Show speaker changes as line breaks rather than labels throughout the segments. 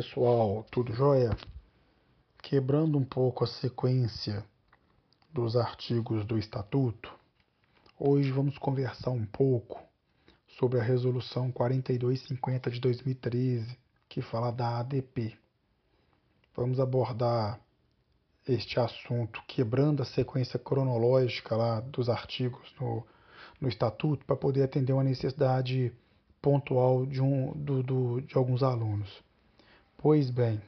pessoal, tudo jóia? Quebrando um pouco a sequência dos artigos do Estatuto, hoje vamos conversar um pouco sobre a Resolução 4250 de 2013, que fala da ADP. Vamos abordar este assunto quebrando a sequência cronológica lá dos artigos no, no Estatuto para poder atender uma necessidade pontual de, um, do, do, de alguns alunos. Pois bem,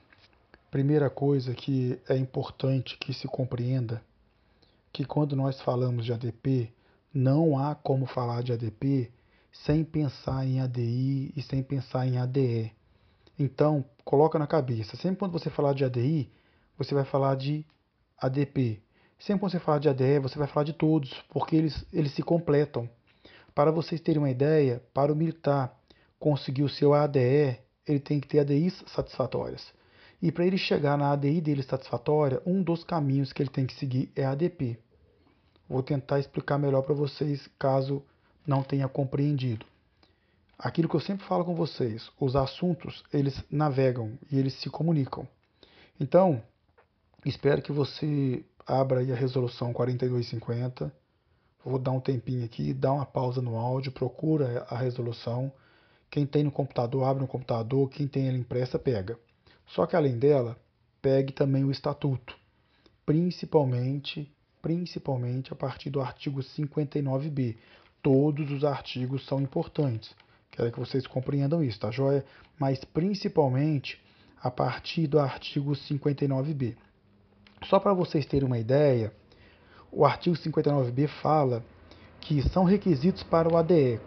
primeira coisa que é importante que se compreenda que quando nós falamos de ADP, não há como falar de ADP sem pensar em ADI e sem pensar em ADE. Então, coloca na cabeça, sempre quando você falar de ADI, você vai falar de ADP. Sempre quando você falar de ADE, você vai falar de todos, porque eles, eles se completam. Para vocês terem uma ideia, para o militar conseguir o seu ADE, ele tem que ter ADIs satisfatórias. E para ele chegar na ADI dele satisfatória, um dos caminhos que ele tem que seguir é a ADP. Vou tentar explicar melhor para vocês, caso não tenha compreendido. Aquilo que eu sempre falo com vocês, os assuntos, eles navegam e eles se comunicam. Então, espero que você abra aí a resolução 4250 Vou dar um tempinho aqui, dá uma pausa no áudio, procura a resolução. Quem tem no computador, abre no computador. Quem tem ela impressa, pega. Só que além dela, pegue também o estatuto, principalmente, principalmente a partir do artigo 59b. Todos os artigos são importantes. Quero que vocês compreendam isso, tá joia? Mas principalmente a partir do artigo 59b. Só para vocês terem uma ideia, o artigo 59b fala que são requisitos para o ADE. É,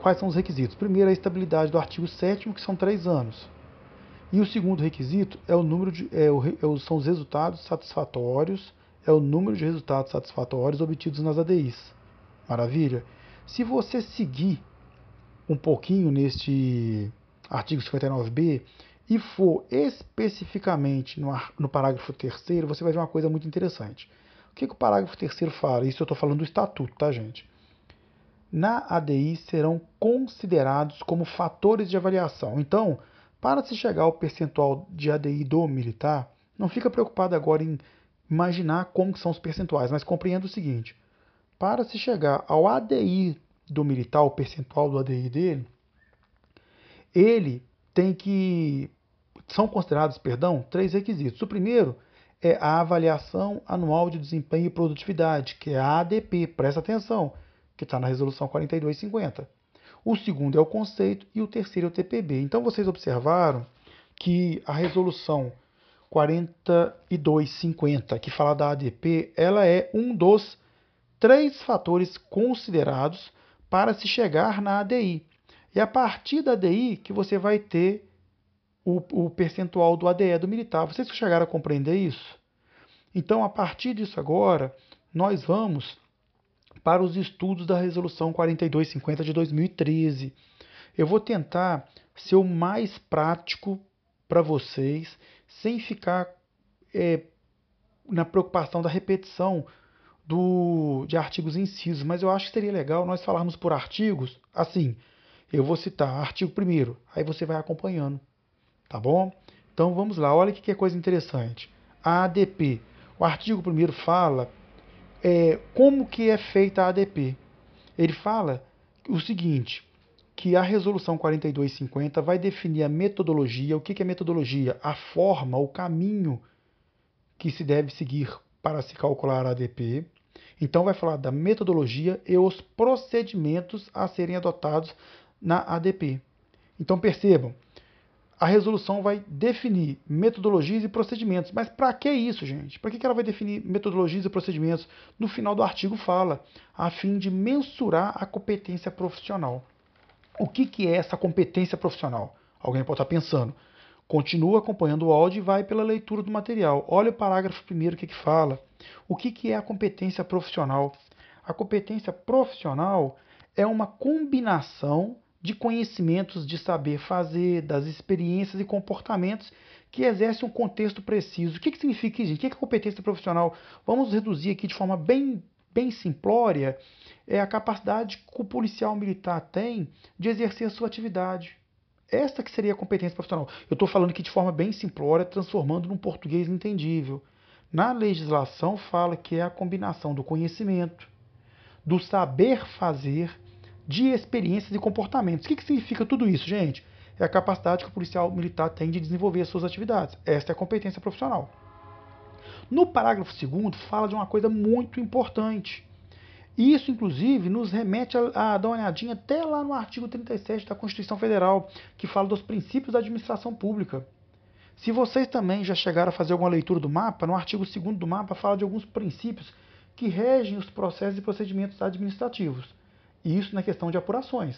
quais são os requisitos? Primeiro, a estabilidade do artigo 7 que são três anos. E o segundo requisito é o número de, é o, é são os resultados satisfatórios, é o número de resultados satisfatórios obtidos nas ADIs. Maravilha? Se você seguir um pouquinho neste artigo 59b e for especificamente no, no parágrafo 3 você vai ver uma coisa muito interessante que, que o parágrafo terceiro fala? Isso eu estou falando do estatuto, tá, gente? Na ADI serão considerados como fatores de avaliação. Então, para se chegar ao percentual de ADI do militar, não fica preocupado agora em imaginar como são os percentuais, mas compreenda o seguinte: para se chegar ao ADI do militar, o percentual do ADI dele, ele tem que são considerados, perdão, três requisitos. O primeiro é a avaliação anual de desempenho e produtividade, que é a ADP, presta atenção, que está na resolução 4250. O segundo é o conceito e o terceiro é o TPB. Então vocês observaram que a resolução 4250, que fala da ADP, ela é um dos três fatores considerados para se chegar na ADI. E a partir da ADI que você vai ter o, o percentual do ADE do militar. Vocês chegaram a compreender isso? Então, a partir disso agora, nós vamos para os estudos da Resolução 4250 de 2013. Eu vou tentar ser o mais prático para vocês, sem ficar é, na preocupação da repetição do, de artigos incisos, mas eu acho que seria legal nós falarmos por artigos, assim, eu vou citar artigo primeiro, aí você vai acompanhando. Tá bom? Então vamos lá, olha que coisa interessante. A ADP. O artigo 1 fala é, como que é feita a ADP. Ele fala o seguinte, que a resolução 4250 vai definir a metodologia. O que é metodologia? A forma, o caminho que se deve seguir para se calcular a ADP. Então vai falar da metodologia e os procedimentos a serem adotados na ADP. Então percebam, a resolução vai definir metodologias e procedimentos. Mas para que isso, gente? Para que ela vai definir metodologias e procedimentos? No final do artigo fala, a fim de mensurar a competência profissional. O que, que é essa competência profissional? Alguém pode estar pensando. Continua acompanhando o áudio e vai pela leitura do material. Olha o parágrafo primeiro, o que, que fala. O que, que é a competência profissional? A competência profissional é uma combinação de conhecimentos de saber fazer, das experiências e comportamentos que exercem um contexto preciso. O que, que significa isso? O que é competência profissional? Vamos reduzir aqui de forma bem, bem simplória é a capacidade que o policial militar tem de exercer a sua atividade. Esta que seria a competência profissional. Eu estou falando aqui de forma bem simplória, transformando num português entendível. Na legislação fala que é a combinação do conhecimento, do saber fazer, de experiências e comportamentos. O que, que significa tudo isso, gente? É a capacidade que o policial militar tem de desenvolver as suas atividades. Esta é a competência profissional. No parágrafo 2 fala de uma coisa muito importante. Isso, inclusive, nos remete a, a, dar uma olhadinha até lá no artigo 37 da Constituição Federal, que fala dos princípios da administração pública. Se vocês também já chegaram a fazer alguma leitura do mapa, no artigo 2 do mapa fala de alguns princípios que regem os processos e procedimentos administrativos. E isso na questão de apurações.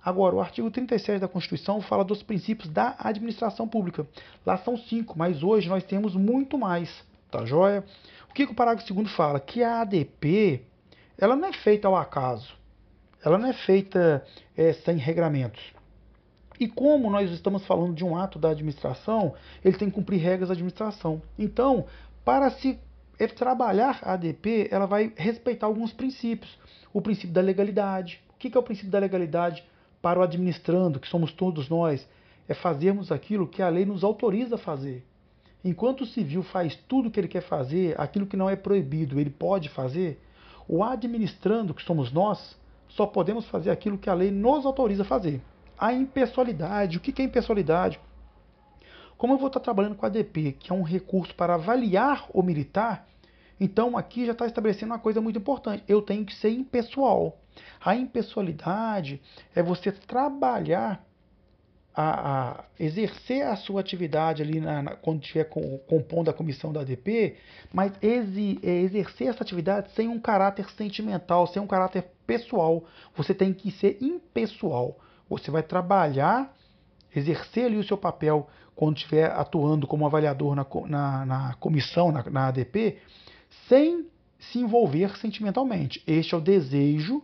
Agora, o artigo 37 da Constituição fala dos princípios da administração pública. Lá são cinco, mas hoje nós temos muito mais. Tá joia? O que, que o parágrafo 2 fala? Que a ADP ela não é feita ao acaso. Ela não é feita é, sem regramentos. E como nós estamos falando de um ato da administração, ele tem que cumprir regras da administração. Então, para se trabalhar a ADP, ela vai respeitar alguns princípios. O princípio da legalidade. O que é o princípio da legalidade para o administrando, que somos todos nós? É fazermos aquilo que a lei nos autoriza a fazer. Enquanto o civil faz tudo o que ele quer fazer, aquilo que não é proibido, ele pode fazer, o administrando, que somos nós, só podemos fazer aquilo que a lei nos autoriza a fazer. A impessoalidade. O que é impessoalidade? Como eu vou estar trabalhando com a ADP, que é um recurso para avaliar o militar, então aqui já está estabelecendo uma coisa muito importante. Eu tenho que ser impessoal. A impessoalidade é você trabalhar a, a, exercer a sua atividade ali na, na, quando estiver com, compondo a comissão da ADP, mas é, exercer essa atividade sem um caráter sentimental, sem um caráter pessoal. Você tem que ser impessoal. Você vai trabalhar, exercer ali o seu papel quando estiver atuando como avaliador na, na, na comissão, na, na ADP, sem se envolver sentimentalmente. Este é o desejo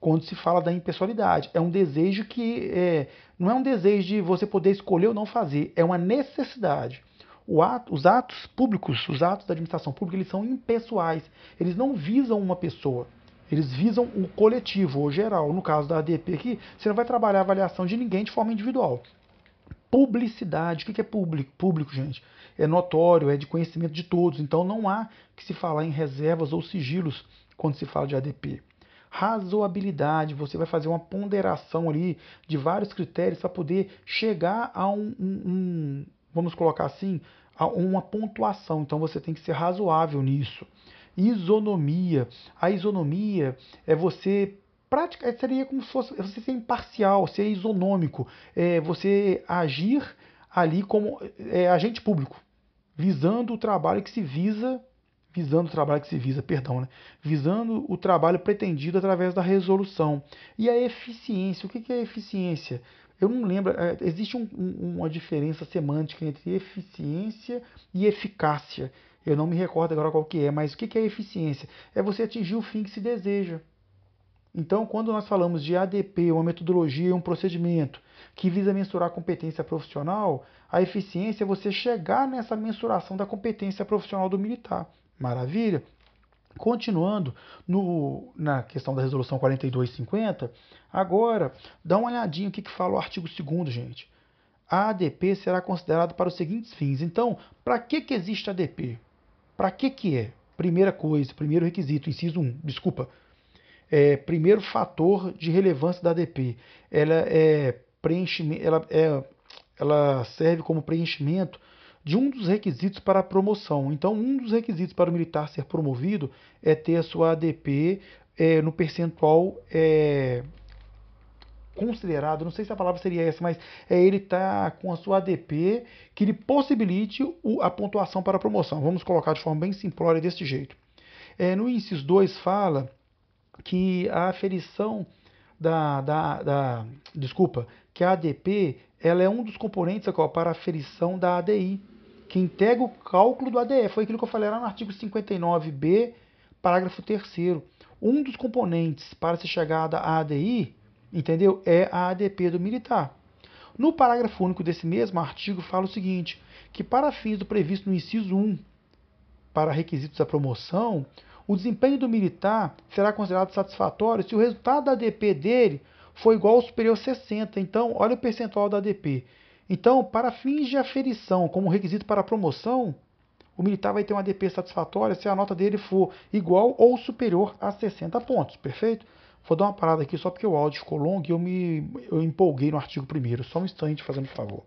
quando se fala da impessoalidade. É um desejo que é, não é um desejo de você poder escolher ou não fazer, é uma necessidade. Ato, os atos públicos, os atos da administração pública, eles são impessoais. Eles não visam uma pessoa. Eles visam o coletivo, ou geral. No caso da ADP aqui, você não vai trabalhar a avaliação de ninguém de forma individual. Publicidade. O que é público? Público, gente. É notório, é de conhecimento de todos. Então não há que se falar em reservas ou sigilos quando se fala de ADP razoabilidade, você vai fazer uma ponderação ali de vários critérios para poder chegar a um, um, um, vamos colocar assim, a uma pontuação. Então você tem que ser razoável nisso. Isonomia. A isonomia é você prática seria como se fosse você ser imparcial, ser isonômico, é você agir ali como é, agente público, visando o trabalho que se visa visando o trabalho que se visa, perdão, né? visando o trabalho pretendido através da resolução. E a eficiência, o que é eficiência? Eu não lembro, é, existe um, um, uma diferença semântica entre eficiência e eficácia. Eu não me recordo agora qual que é, mas o que é eficiência? É você atingir o fim que se deseja. Então, quando nós falamos de ADP, uma metodologia, um procedimento que visa mensurar a competência profissional, a eficiência é você chegar nessa mensuração da competência profissional do militar. Maravilha? Continuando no, na questão da resolução 4250, agora dá uma olhadinha o que, que fala o artigo 2 gente. A ADP será considerada para os seguintes fins. Então, para que, que existe a ADP? Para que, que é? Primeira coisa, primeiro requisito, inciso 1, desculpa. É, primeiro fator de relevância da ADP. Ela, é preenchimento, ela, é, ela serve como preenchimento de um dos requisitos para a promoção. Então, um dos requisitos para o militar ser promovido é ter a sua ADP é, no percentual é, considerado, não sei se a palavra seria essa, mas é ele estar tá com a sua ADP que lhe possibilite o, a pontuação para a promoção. Vamos colocar de forma bem simplória desse jeito. É, no inciso 2 fala que a aferição da, da, da, desculpa, que a ADP ela é um dos componentes para a aferição da ADI que integra o cálculo do ADE. Foi aquilo que eu falei lá no artigo 59b, parágrafo 3 Um dos componentes para se chegar à ADI, entendeu? É a ADP do militar. No parágrafo único desse mesmo artigo fala o seguinte, que para fins do previsto no inciso 1, para requisitos da promoção, o desempenho do militar será considerado satisfatório se o resultado da ADP dele for igual ou superior a 60. Então, olha o percentual da ADP. Então, para fins de aferição como requisito para promoção, o militar vai ter uma ADP satisfatória se a nota dele for igual ou superior a 60 pontos, perfeito? Vou dar uma parada aqui só porque o áudio ficou longo e eu me eu empolguei no artigo primeiro. Só um instante, fazendo favor.